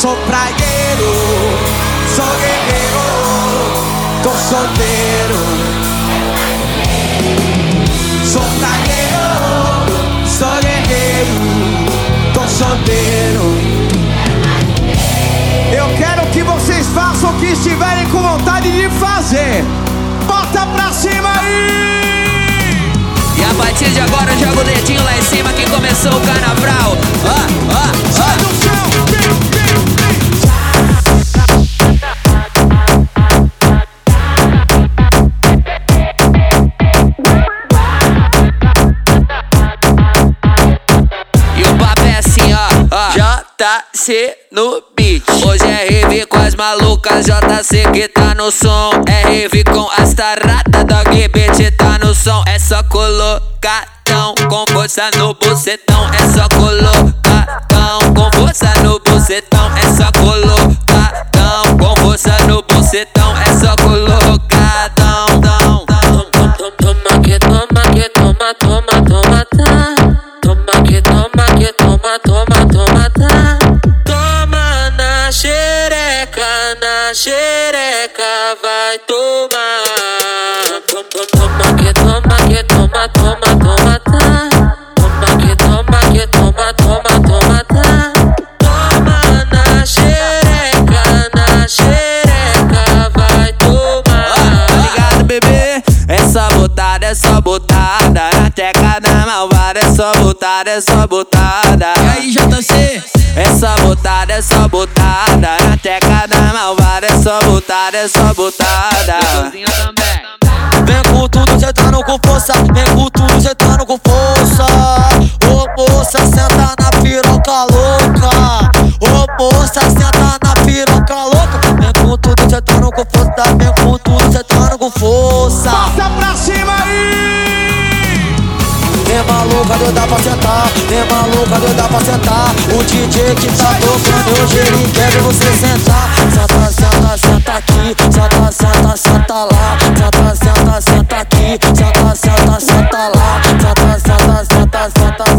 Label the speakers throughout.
Speaker 1: sou praieiro, sou guerreiro, tô solteiro. Sou praieiro, sou guerreiro, tô solteiro. Eu quero que vocês façam o que estiverem com vontade de fazer. Bota pra cima aí!
Speaker 2: E a partir de agora joga o dedinho lá em cima que começou o carnaval. Ó, ó, ó. JC no beat. Hoje é rave com as malucas, JC que tá no som. É com as taradas, dog beat tá no som. É só colocadão com força no bucetão. É só colocadão com força no bucetão. É só colocadão com força no bucetão. É só colocadão,
Speaker 3: na xereca, vai tomar. Toma, toma que toma que toma, toma, toma, tá. Toma que toma que toma, toma, toma, tá. Toma na xereca, na xereca, vai tomar.
Speaker 2: Tá ligado, bebê? É só botada, é só botada. Na teca da malvada, é só botada, é só botada. E aí, JC? É só botada, é só botada. Na teca da malvada, é só botada, é só botada.
Speaker 4: Vem com tudo, sentando com força. Vem com tudo, sentando com força. Ô moça, senta na piroca louca. Ô moça, senta na piroca louca. Vem com tudo, sentando com força. Vem com tudo, sentando com força.
Speaker 1: Bota pra cima aí!
Speaker 4: Maluca, doida pra sentar. Vem maluca, doida pra sentar. O DJ que tá tocando hoje ele quer você sentar. Senta, senta, senta aqui. Senta, senta, senta lá. Senta, senta, senta aqui. Senta, senta, senta lá. Senta, senta, senta, senta,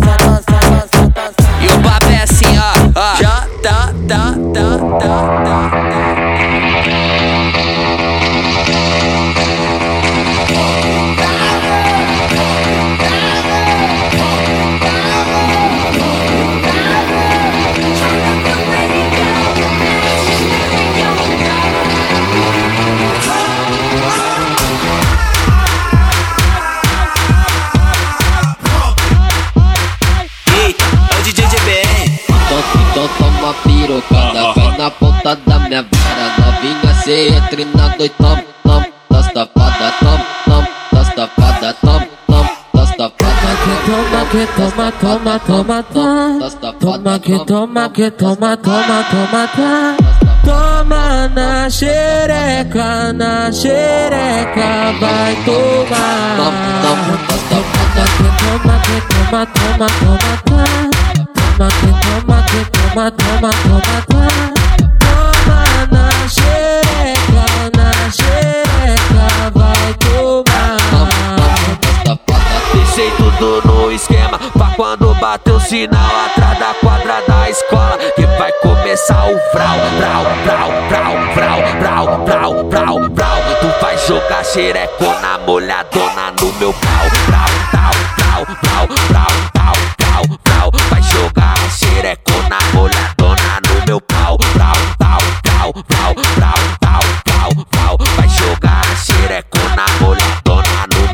Speaker 3: minha vara Novinha, cê entre na noite, tom, tom Das tapadas, tom, tom Das tapadas, tom, tom Das tapadas, toma que toma, toma, toma, toma Toma. que toma, que toma, toma, toma, toma. Toma na xereca, na xereca, vai tomar. Toma que toma, toma, toma, toma, toma. Toma que toma, que toma, toma, toma, toma Toma vai tomar
Speaker 5: Deixei tudo no esquema Pra quando bater o sinal Atrás da quadra da escola Que vai começar o frau Frau, frau, frau, frau, frau, frau, frau, frau Tu vai jogar xerecona molhadona no meu pau Frau, frau, frau, frau, frau, frau, frau, Vai jogar xerecona molhadona no meu pau frau, frau, frau, frau, frau,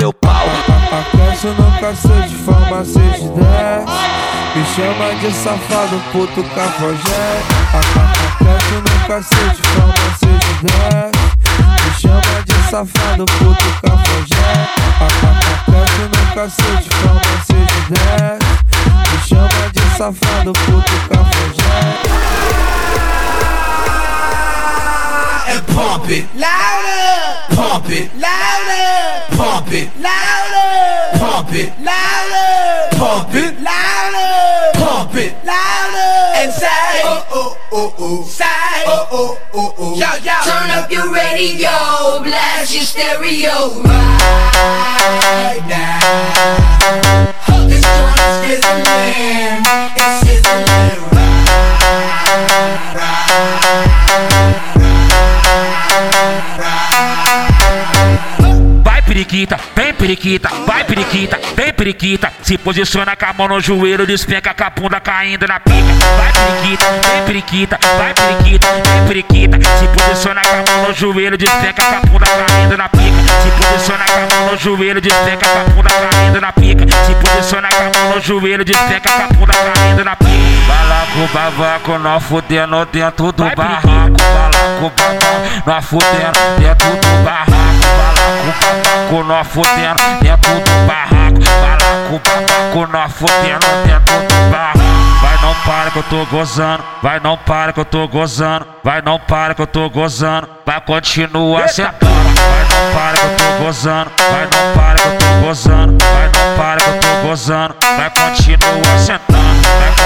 Speaker 5: meu pau.
Speaker 6: Aquece no cacete, forma 6 de 10 Me chama de safado, puto cafajé. Aquece no cacete, forma 6 de 10 Me chama de safado, puto cafajé. Aquece no cacete, forma 6 de 10 Me chama de safado, puto cafajé
Speaker 1: And pump it. Louder, pump it. Louder, pump it. Louder, pump it. Louder, pump it. Louder, pump it. Louder, and say oh oh oh oh, say oh oh oh oh, yo yo. Turn up your radio, blast your stereo. Right now. This joint is sizzling, it's sizzling right, right.
Speaker 7: Vai periquita, vem periquita, vai periquita, vem periquita. Se posiciona com a mão no joelho, despenca com a bunda caindo na pica. Vai periquita, vem periquita, vai periquita, vem periquita. Se posiciona com a mão no joelho, despenca com a bunda caindo na pica. Se posiciona com a mão no joelho, despenca com a bunda caindo na pica. Se posiciona com a mão no joelho, despenca com a bunda caindo na pica. Vai lá pro bavaco, nós fudendo dentro do barraco. Balaco, babaco, nós fudendo dentro do barraco. Balaco, babaco, nós fudendo dentro do barraco. Balaco, babaco, nós fudendo dentro do barraco. Vai não para que eu tô gozando, vai não para que eu tô gozando, vai não para que eu tô gozando, vai continuar sentando. Vai não para que eu tô gozando, vai não para que eu tô gozando, vai não para que eu tô gozando, vai continuar sentando,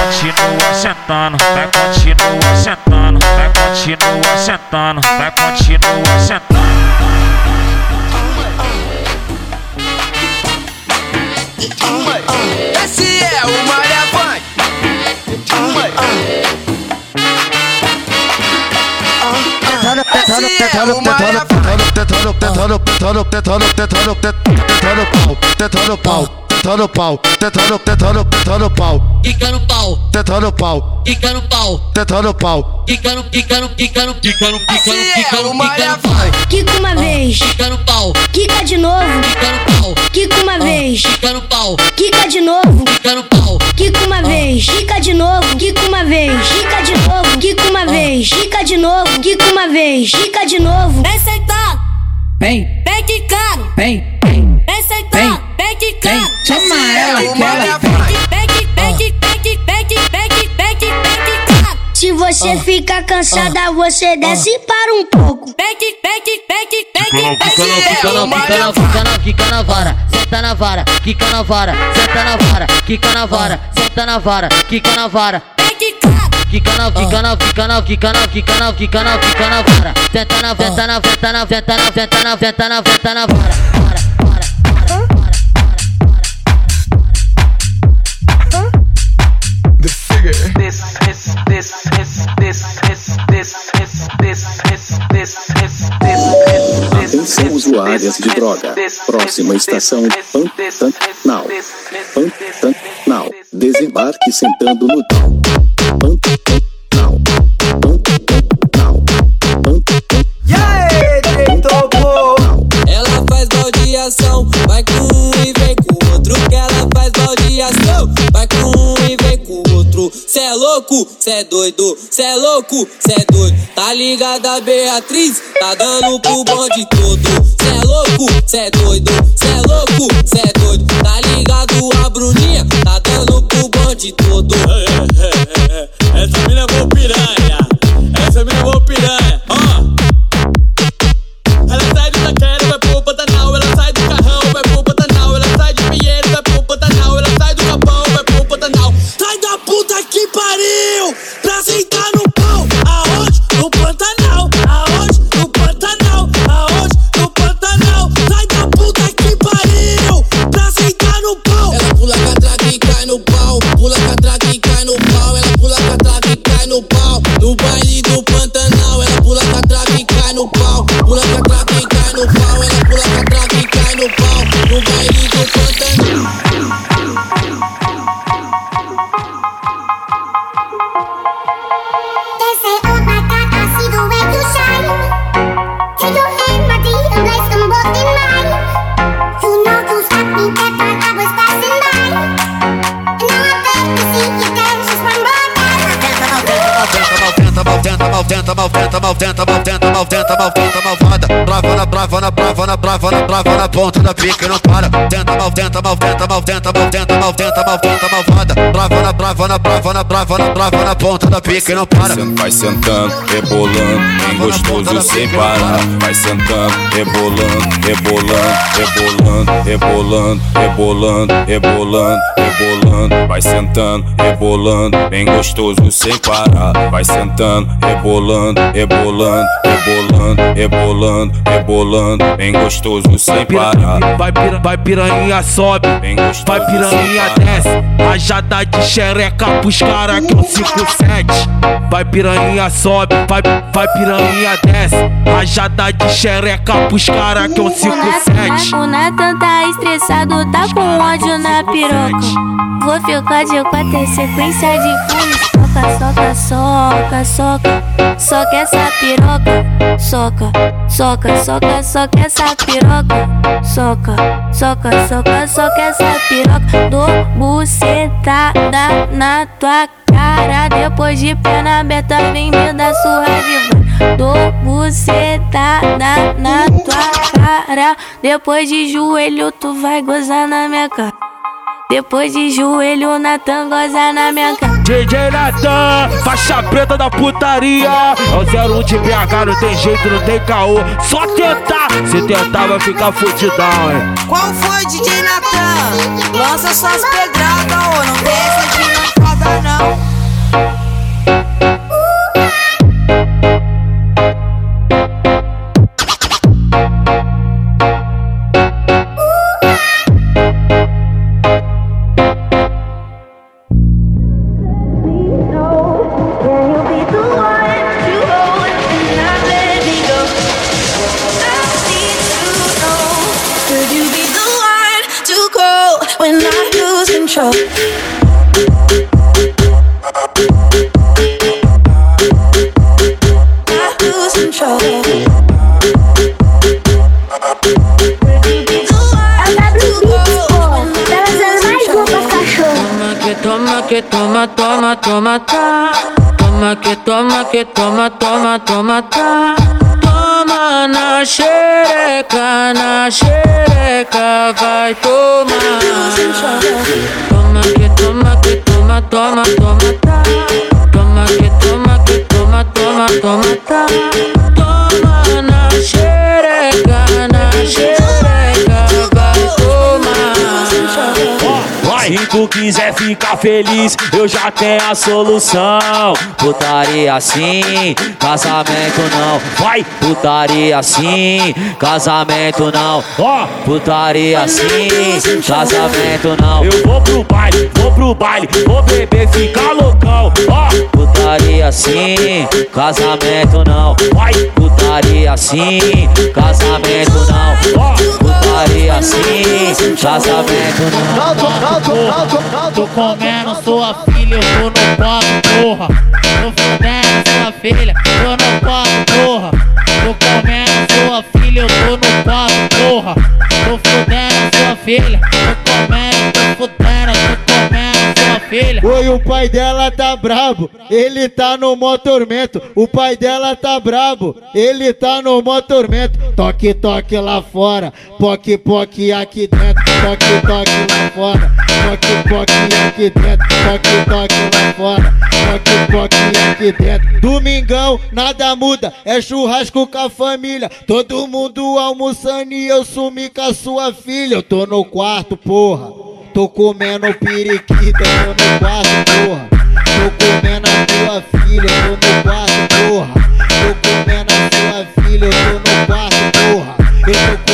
Speaker 7: vai continuar sentando, vai continuar sentando, vai continuar sentando, vai continuar sentando.
Speaker 8: Esse é o Maria Funk.
Speaker 9: Tentando, tentando, tentando, tentando, tentando, tentando, tentando, tentando, tentando, tentando tentando pau, tentando pau, tentando, tentando, tentando pau,
Speaker 10: Quica no pau,
Speaker 9: tentando pau,
Speaker 10: quica no pau,
Speaker 9: tentando pau.
Speaker 10: quica no, quica no, quica no, quica no, quica no, no, no
Speaker 11: uma vez,
Speaker 10: quica no pau,
Speaker 11: quica de novo,
Speaker 10: no pau,
Speaker 11: quica uma vez,
Speaker 10: quica no pau,
Speaker 11: quica de novo,
Speaker 10: no pau,
Speaker 11: quica uma vez, quica de novo, quica uma vez, quica de novo, quica uma vez, quica de novo, quica uma vez, quica de novo.
Speaker 12: Vem sentado,
Speaker 13: Vem,
Speaker 12: vem quicando,
Speaker 13: vem, vem,
Speaker 12: vem sentado, quicando.
Speaker 11: Se você fica cansada, você desce para um pouco.
Speaker 10: Quica
Speaker 12: na,
Speaker 10: quica na, quica na, quica na vara, senta na vara, quica na vara, senta na vara, quica na vara, senta na vara, quica na vara. Quica na, quica na, quica na, quica na, quica na, quica na, quica na vara. Senta na, senta na, senta na, senta na, senta na, senta na vara.
Speaker 14: Atenção usuárias de droga. Próxima estação Pantanal. Pantanal. Desembarque sentando no. Pantanal.
Speaker 15: Cê é doido, cê é louco, cê é doido. Tá ligada, Beatriz? Tá dando pro bonde todo. Cê é louco, cê é doido, cê é louco, cê é doido. Tá ligado, a Bruninha? Tá dando pro bonde todo. Essa mina é mó
Speaker 9: Malvada, malvada, malvada. Brava na, brava na, brava na, brava na, ponta da pica e não para. Tenta mal, tenta mal, tenta mal, tenta mal, tenta mal, tenta mal, tenta malvada. Brava na, brava na, brava na, brava na, brava na ponta da pica e não para.
Speaker 6: Vai sentando, rebolando, bem gostoso sem parar. Vai sentando, rebolando, rebolando, rebolando, rebolando, rebolando, rebolando, rebolando. Vai sentando, rebolando, bem gostoso sem parar. Vai sentando, rebolando. rebolando, rebolando, rebolando, rebolando, bem gostoso sem parar.
Speaker 16: Vai, pira, vai piranha sobe,
Speaker 6: Bem gostoso
Speaker 16: vai piranha desce. Rajada de xereca pros cara que é o 57. Vai piranha sobe, vai, vai piranha desce. Rajada de xereca pros cara que é o 57.
Speaker 17: O Nathan tá estressado, tá com ódio na piroca. Vou ficar de quatro em sequência de fumes. Soca, soca, soca, soca. Soca essa piroca. Soca, soca, soca, soca essa piroca. Soca, soca, soca, soca essa piroca. Dou bucetada na tua cara. Depois de perna aberta, vem me dar surra de. Dou bucetada na tua cara. Depois de joelho, tu vai gozar na minha cara. Depois de joelho, Natan goza na minha cara.
Speaker 16: DJ Natan, faixa preta da putaria. É o 01 de BH, não tem jeito, não tem caô. Só tentar, se tentar vai ficar fudidão, hein?
Speaker 18: Qual foi, DJ Natan? Lança suas pedradas, ô. Não tem
Speaker 3: toma, tá. Toma que toma que toma, toma, toma, tá. Toma na xereca, na xereca, vai tomar. Toma que toma que toma, toma, toma, tá.
Speaker 10: Tu quiser ficar feliz, eu já tenho a solução. Putaria assim, casamento não. Vai, putaria assim, casamento não. Ó, putaria assim, casamento não. Eu vou pro baile, vou pro baile, vou beber, ficar loucão. Ó, putaria assim, casamento não. Vai, putaria assim, casamento não. Ó, putaria assim, casamento não.
Speaker 19: Tô comendo sua filha, eu tô no copo, porra. Tô fudendo sua filha, tô no copo, porra. Tô comendo sua filha, eu tô no copo, porra. Tô fudendo sua filha, tô comendo, tô fudendo, filha.
Speaker 20: Oi, o pai dela tá brabo, ele tá no mó tormento. O pai dela tá brabo, ele tá no mó tormento. Toque, toque lá fora, poque, poque aqui dentro. Toque, toque lá fora, poque, poque aqui dentro. Toque, toque lá fora, poque, poque aqui dentro. Domingão, nada muda, é churrasco com a família. Todo mundo almoçando e eu sumi com a sua filha. Eu tô no quarto, porra. Tô comendo periquita, tô no quarto, porra. Tô comendo a tua filha, tô no quarto, porra. Tô comendo a sua filha, no quarto, porra. Eu tô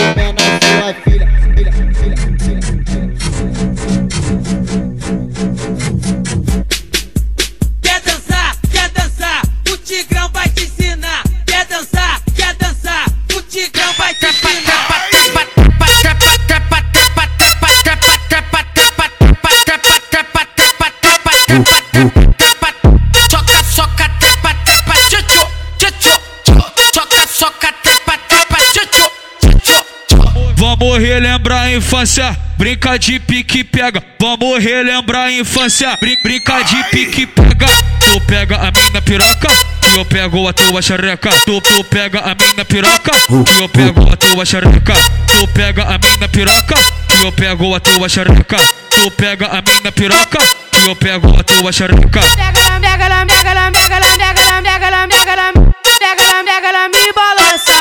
Speaker 21: Vamos relembrar a infância, brinca de pique pega. Vamos relembrar a infância, brin brinca de pique pega. Tu pega a minha piroca, eu pego a tua xereca. Tu, tu pega a minha piroca, eu pego a tua xereca. Tu pega a minha piroca, eu pego a tua xereca. Tu pega a minha piroca, eu pego a tua xereca.
Speaker 18: Pega lá, pega lá, pega lá, pega lá, pega lá, pega lá, pega lá, pega lá, me balança,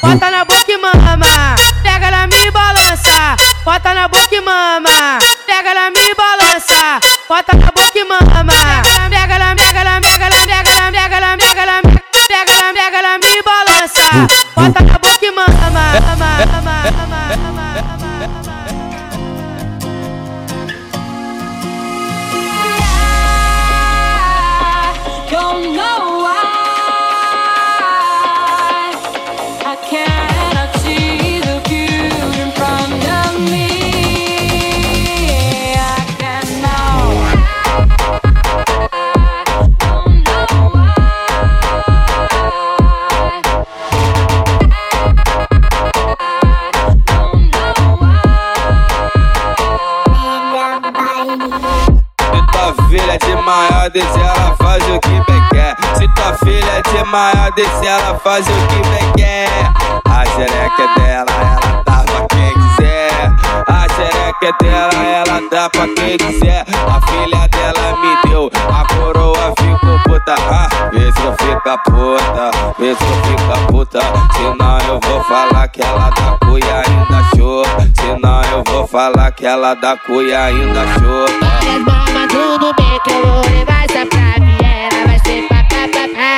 Speaker 18: bota na boca e mama. Pega lá, me balança, bota na boca e mama. Pega lá, me balança, bota na boca e mama. Pega lá, pega lá, pega lá, pega lá, pega lá, pega lá, bota na boca e mama, mama, mama, mama,
Speaker 2: desse, ela faz o que bem quer. Se tua filha de maior desse, ela faz o que bem quer. A xereca é dela, ela dá pra quem quiser. A xereca é dela, ela dá pra quem quiser. A filha dela me deu, a coroa ficou puta. Ah, vê se eu fica puta, vê se eu fica puta. Senão eu vou falar que ela dá cuia ainda show. Senão eu vou falar que ela dá cuia ainda show.
Speaker 22: Tudo bem que eu vou levar essa pra Viera Vai ser pá, pá, pá, pá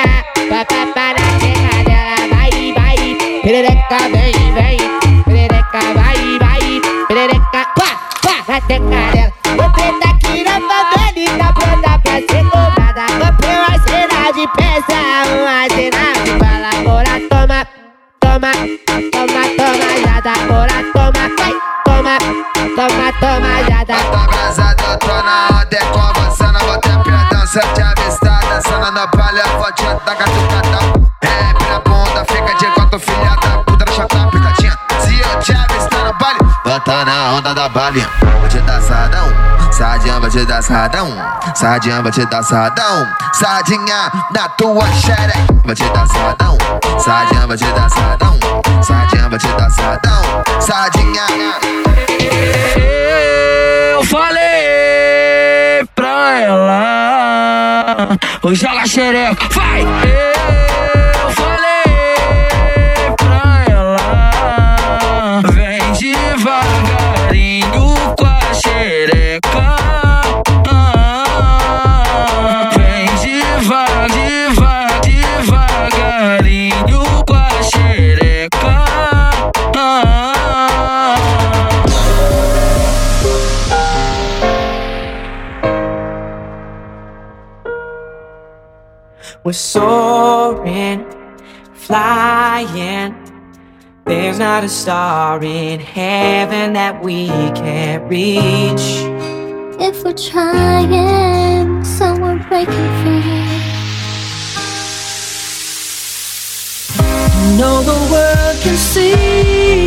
Speaker 22: Pá, pá, pá, na tcheca dela Vai, vai Perereca, vem, vem Perereca, vai, vai Perereca, pá, pá Na tcheca dela Vou preta aqui na favela e tá pronta pra ser cobrada. Comprei uma cena de peça Uma cena de bala. Agora toma, toma Toma, toma, já dá Agora toma, vai, toma Toma, toma, já dá
Speaker 19: abrasado, eu tô na onda, pra dança te avistar, dançando na palha, te dar catucadão. É, pra bunda, fica de quatro filha da puta, tá pitadinha. Se eu te avistar no baile, tá na onda da balinha. Vou te dar sadão, sadinha, vou te dar sadão, sadinha, vou te dar sadão, sadinha na tua xereca. Vou te dar sadão, sadinha, vou te dar sadão, sadinha, vou te dar sadão, sadinha.
Speaker 23: Eu falei pra ela Hoje ela xereca, vai! Eu falei pra ela Vem devagarinho com a xereca
Speaker 24: We're soaring, flying. There's not a star in heaven that we can't reach.
Speaker 25: If we're trying, so we're breaking free.
Speaker 24: You know the world can see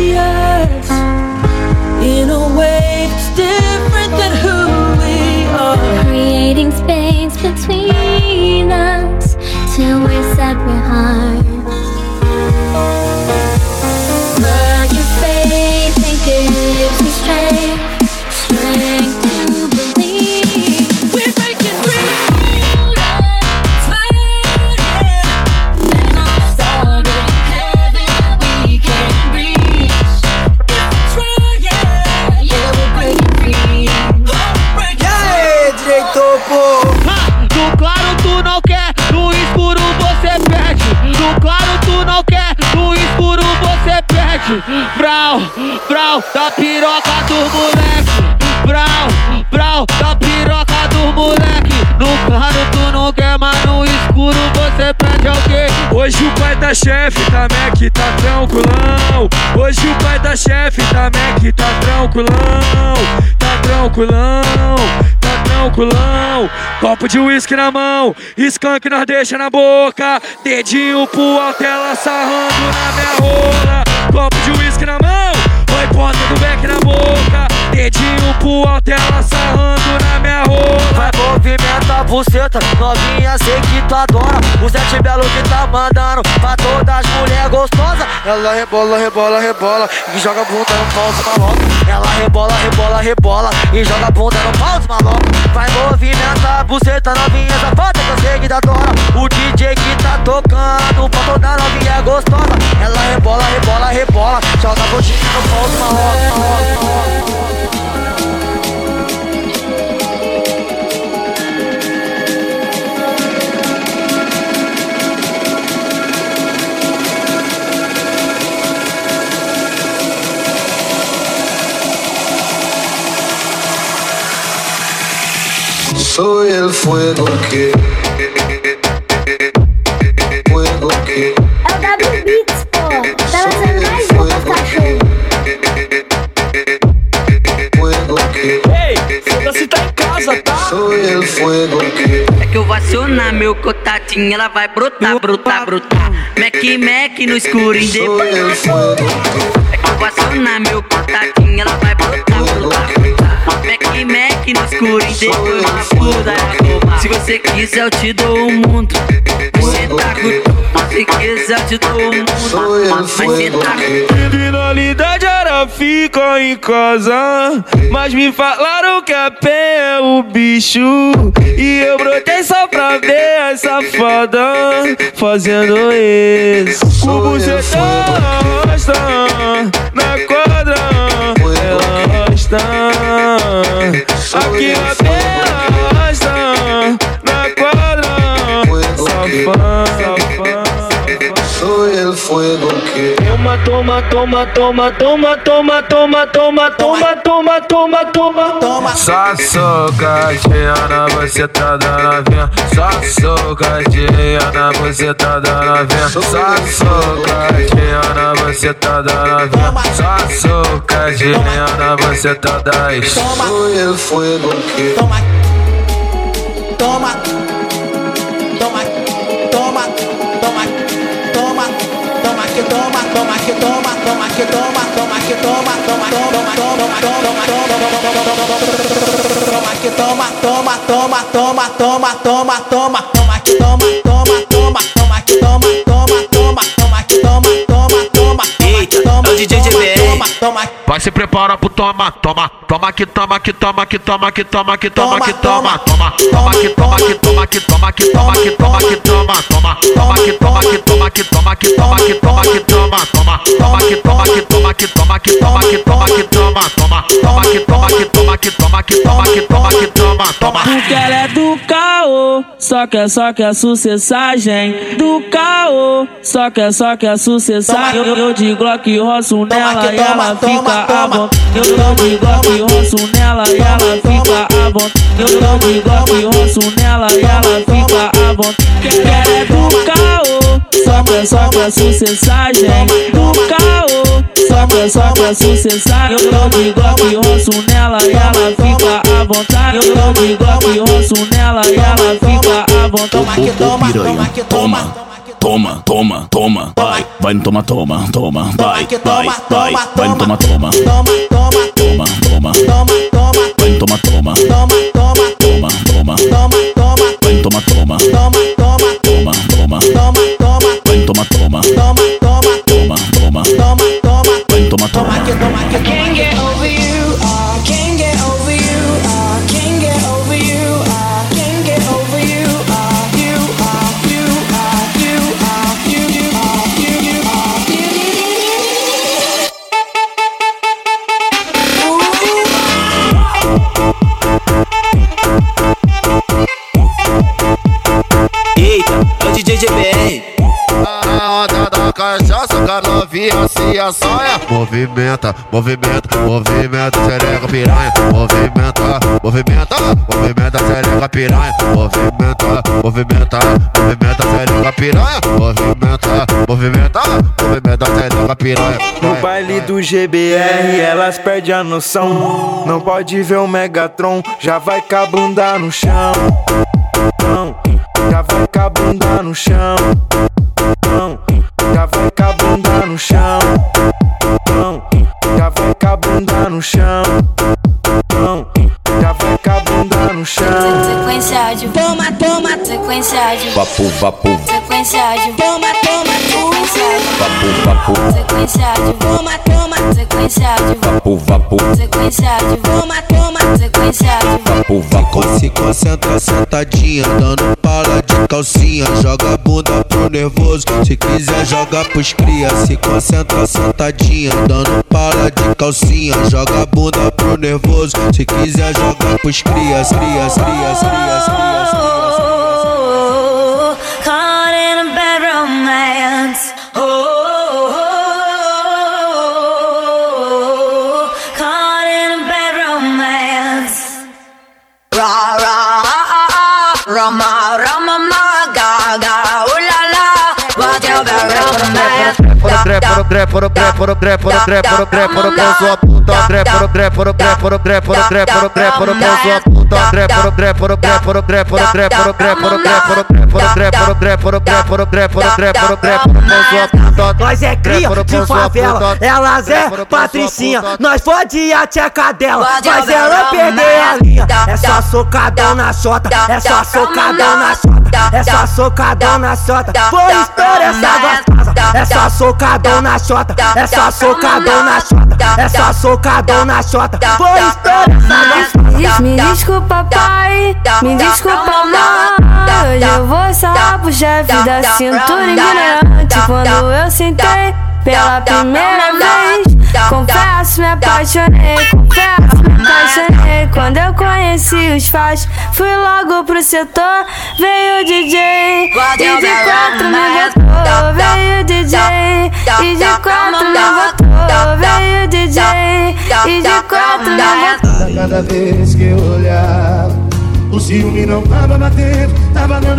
Speaker 20: perde. Brau, brau, da piroca do moleque. Brau, brau, da piroca do moleque. No claro tu não quer, mas no escuro você perde alguém.
Speaker 16: Hoje o pai da chefe tá Mac, tá tranquilão. Hoje o pai da chefe tá Mac, tá tranquilão. Tá tranquilão, tá tranquilão. Copo de uísque na mão, skunk nós deixa na boca. Dedinho pro alto, ela sarrando na minha rola. Copo de uísque na mão, oi ponta do beck na boca. Dedinho pro alto, ela sarrando na minha rola.
Speaker 4: Vai movimenta a buceta, novinha, sei que tu adora. O sete belo que tá mandando pra todas as mulher gostosas. Ela rebola, rebola, rebola e joga bunda no pau dos maloca. Ela rebola, rebola, rebola e joga bunda no pau dos maloca. Vai movimenta a buceta, novinha, safada que eu sei que tu adora. O DJ que tá tocando pra toda novinha gostosa. Ela rebola, rebola, rebola, joga a bundinha no pau dos
Speaker 26: soy el fuego que
Speaker 27: meu contatinho, ela vai brotar, brotar, brotar. Mac, Mac no escuro, e depois. É que eu vou acionar meu contatinho, ela vai brotar, Mac no escuro. Se você quiser, eu te dou o mundo. Mas cê tá com quiser, eu te dou o mundo. Mas cê tá
Speaker 6: Criminalidade era fica em casa Mas me falaram que a pé é o bicho E eu brotei só pra ver a safada Fazendo isso O bucetão arrasta Na quadra Ela arrasta
Speaker 26: Aquí la
Speaker 6: Toma, toma, toma, toma, toma, toma, toma, toma, toma, toma, toma, toma, toma.
Speaker 26: Só
Speaker 6: socadinha na buceta da novinha. Só socadinha na buceta da novinha. Só socadinha na buceta da novinha. Só socadinha na buceta da ex.
Speaker 18: Toma, toma, toma, que toma, toma que toma, toma que toma, toma que toma, toma, toma, toma, toma, toma que toma, toma, toma, toma, toma, toma, toma, toma que toma, toma, toma, toma que toma, toma, toma, toma que toma, toma, toma,
Speaker 28: Eita, é o DJ GBR.
Speaker 18: Toma, toma,
Speaker 19: Vai se prepara pro toma, toma, toma que toma, que toma, que toma, que toma, que toma, que toma, toma, toma que toma, que toma, que toma, que toma, que toma, que toma, toma, toma que toma, que toma, que toma, que toma, que toma, que toma, toma, toma que toma, que toma, que toma, que toma, que toma, que toma, toma, toma que toma, que toma, que toma, que toma, que toma, que toma, toma.
Speaker 29: Porque ela é do caô, só quer, só quer sucessagem. Do caô, só quer, só quer sucessagem. Eu, eu de Glock roço nela e ela fica à vontade. Eu, eu de Glock roço nela e ela fica à vontade. Eu, eu de Glock roço nela e ela fica à vontade. Ela é do caô, só quer, só quer sucessagem. Do caô, só quer, só quer sucessagem. Eu, eu de Glock roço nela e ela fica à vontade. Eu, eu de Glock roço nela e ela fica à vontade.
Speaker 18: toma que toma, toma que toma.
Speaker 24: Toma, toma, toma, vai, vai no toma, toma, toma, vai, vai, vai, vai no toma, toma,
Speaker 18: Toma, toma,
Speaker 24: toma, toma,
Speaker 18: toma, toma,
Speaker 24: vai no toma, toma,
Speaker 18: toma, toma,
Speaker 24: toma,
Speaker 9: Movimenta, movimenta, movimenta, xereca piranha. Movimenta, movimenta, movimenta, xereca piranha. Movimenta, movimenta, movimenta, xereca piranha. Movimenta, movimenta, movimenta, xereca piranha.
Speaker 6: No baile do GBR elas perdem a noção. Não pode ver o Megatron, já vai com a bunda no chão. Não, Já vai com a bunda no chão. Não, Já vai com a bunda no chão no chão. Com a bunda no chão.
Speaker 30: Sequência de toma, toma, sequência de
Speaker 24: Vapo, vapo,
Speaker 30: sequência de toma, toma, sequência de
Speaker 24: vapo, vapo,
Speaker 30: sequência de toma, toma, sequência de
Speaker 24: vapo, vapo,
Speaker 30: sequência de toma, toma, sequência de
Speaker 24: vapo, vapo.
Speaker 26: Se concentra sentadinha, dando pala de calcinha. Joga a bunda pro nervoso, se quiser joga pros cria. Se concentra sentadinha, dando pala de calcinha. Joga a bunda pro nervoso, se quiser joga pros crias, crias, crias, crias, crias, crias.
Speaker 9: No trepa sua puta trepa no trepa no trepa no trepa no trepa no trepa no trepa no trepa no trepa no trepa no trepa no trepa no trepa no trepa no trepa sua puta
Speaker 31: Nós é cria de favela, elas é patricinha Nós fode a tcheca dela, faz ela perder a linha É só socadão na chota, é só socadão na chota essa é socadona chota. Foi história essa gostosa, essa socadona chota, essa socadona chota, essa socadona chota. Foi história essa gostosa.
Speaker 30: Me desculpa, pai, me desculpa, mãe. Hoje eu vou sarar pro chefe da cintura ignorante. Quando eu sentei pela primeira vez, confesso, me apaixonei, confesso apaixonei. Quando eu conheci os fãs, fui logo pro setor. Veio o DJ e de quatro me botou. Veio o DJ e de quatro me botou. Veio o DJ e de quatro me botou.
Speaker 25: Cada vez que eu olhava, o ciúme não tava batendo, tava dando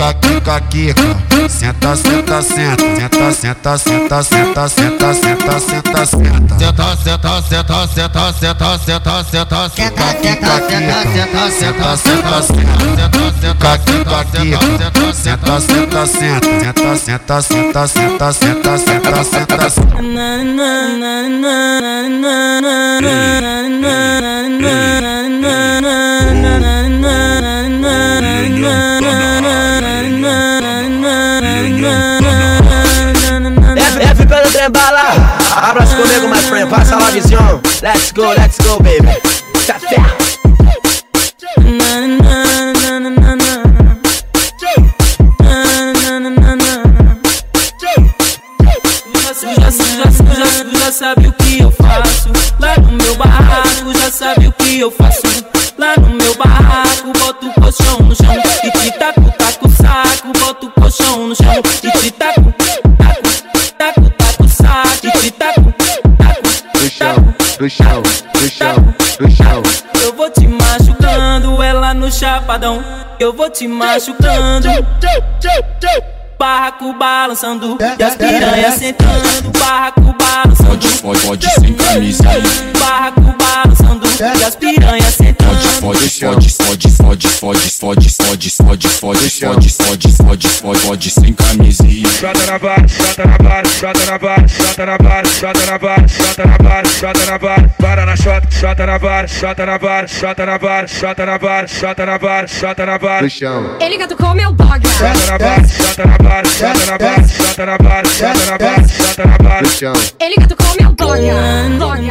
Speaker 9: Kika, kika, kika Senta, senta, senta Senta, senta, senta, senta, senta, senta, senta, senta Senta, senta, senta, senta, senta, senta, senta Senta, kika, kika Senta, senta, senta Kika, kika, Senta, senta, senta Senta, senta, senta, senta, senta, senta, senta, senta
Speaker 31: young. Let's go, let's go, baby.
Speaker 32: Eu vou te machucando. Barraco balançando E as piranhas sentando. Barraco balançando
Speaker 28: Pode, pode, pode sem camisa aí.
Speaker 32: Barraco balançando E as piranhas sentando
Speaker 28: Pode, pode, pode, pode, pode, pode, pode, pode, pode, pode, pode, pode, pode, pode, sem camisa aí.
Speaker 6: Chota na vara, chota na vara, chota na vara, chota na vara, chota na vara, chota na vara, chota na vara, para na chota, chota na vara, chota na vara, chota na vara, chota na vara, chota na vara, chota na
Speaker 9: chão.
Speaker 33: Ele catucou meu dog.
Speaker 6: Chota na vara, chota na vara, chota na vara, chota na vara, chota na vara, chota na
Speaker 9: chão.
Speaker 33: Ele catucou meu dog. Dog.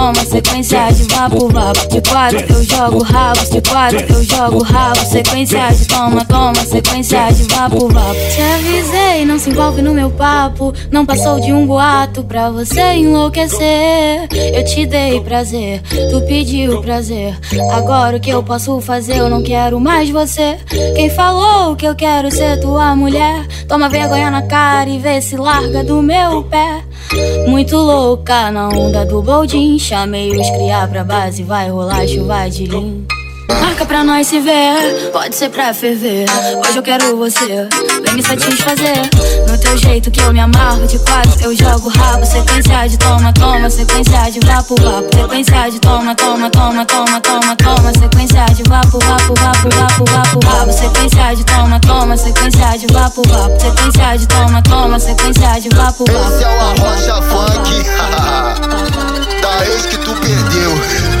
Speaker 30: sequência de vapo, vapo. De quatro eu jogo rabo, de quatro eu jogo rabo. Sequência de toma, toma, sequência de vapo, vapo. Te avisei, não se envolve no meu papo. Não passou de um boato pra você enlouquecer. Eu te dei prazer, tu pediu prazer. Agora o que eu posso fazer? Eu não quero mais você. Quem falou que eu quero ser tua mulher? Toma vergonha na cara e vê se larga do meu pé. Muito louca na onda do boldin. Chamei os criar pra base, vai rolar chuva de lim. Marca pra nós se ver, pode ser pra ferver. Hoje eu quero você, vem me satisfazer. No teu jeito que eu me amarro, de quatro eu jogo rabo. Sequência de toma, toma, sequência de vapo, vapo. Sequência de toma, toma, toma, toma, toma, toma. Sequência de vapo, vapo, vapo, vapo, vapo, vapo. Sequência de toma, toma, sequência de vapo, vapo. Sequência de toma, toma, sequência de vapo, vapo.
Speaker 19: Esse é o Arrocha Funk Da ex que tu perdeu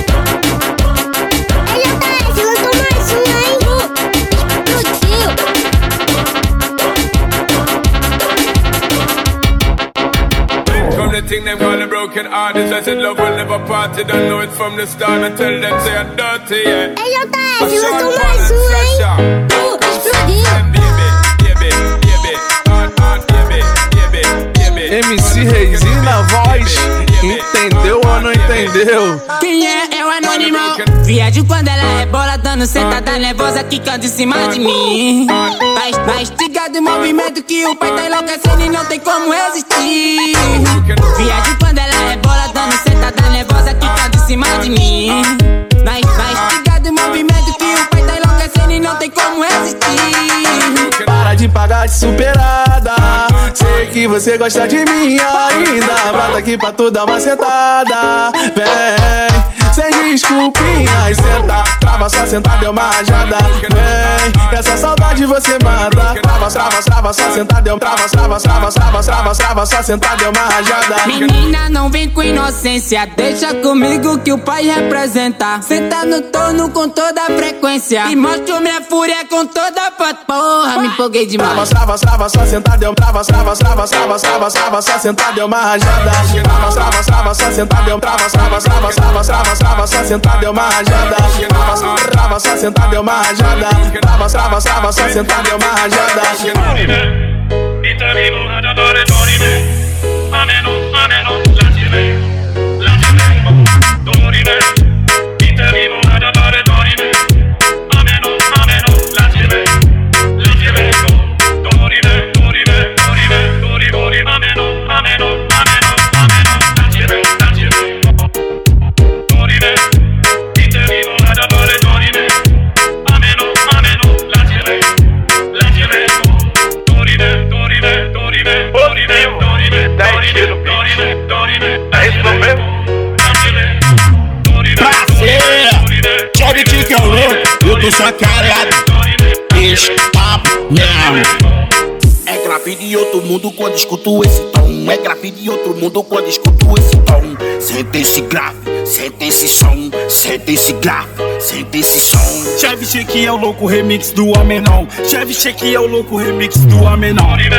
Speaker 34: the thing them call a broken artist. I said love will never party. Don't know it from the start. I tell them say I'm dirty, yeah.
Speaker 12: Ele é o
Speaker 34: A
Speaker 12: Taz,
Speaker 34: Sean
Speaker 12: lançou
Speaker 6: MC Reizinho na voz. Entendeu ou não entendeu?
Speaker 8: Quem é? É o anônimo. Viajo quando ela rebola, dando sentada nervosa, quicando em cima de mim. Vai, vai estigar do movimento que o pai tá enlouquecendo e não tem como resistir. Viajo quando ela rebola, dando sentada nervosa, quicando em cima de mim. Vai, vai e não tem como resistir.
Speaker 6: Para de pagar de superada. Sei que você gosta de mim ainda. Brota aqui pra tu dar uma sentada. Vem, sem desculpinhas. Senta, trava só sentada, é uma rajada. Vem, essa saudade você mata. Trava, trava, trava, só sentada, é um trava, trava, trava, trava, trava, trava, só sentada, é uma rajada.
Speaker 8: Menina, não vem com inocência. Deixa comigo que o pai representa. Senta no torno com toda a frequência. E mostro minha fúria com toda a foto. Porra, me empolguei demais.
Speaker 6: Trava, trava, trava, só sentada, é um trava, trava, trava, trava, trava, trava, só sentada, é uma rajada. Trava, trava, trava, só sentada, é um trava, trava, trava, trava, trava, trava, só sentada, é uma rajada. Trava, trava, só sentada, é uma rajada. Trava, trava, trava, só sentada, é uma rajada.
Speaker 35: Prazer, tô só papo, não.
Speaker 26: É grave de outro mundo quando escuto esse tom. É grave de outro mundo quando escuto esse tom. Sente esse grave, sente esse som. Sente esse grave, sente esse som.
Speaker 35: Cheve Cheque é o louco remix do Amenon. Cheve Cheque é o louco remix do Amenon.
Speaker 34: Dorime,